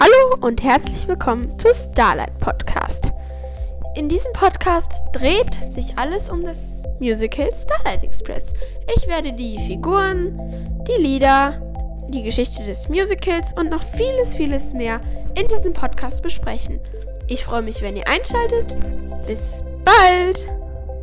Hallo und herzlich willkommen zu Starlight Podcast. In diesem Podcast dreht sich alles um das Musical Starlight Express. Ich werde die Figuren, die Lieder, die Geschichte des Musicals und noch vieles, vieles mehr in diesem Podcast besprechen. Ich freue mich, wenn ihr einschaltet. Bis bald!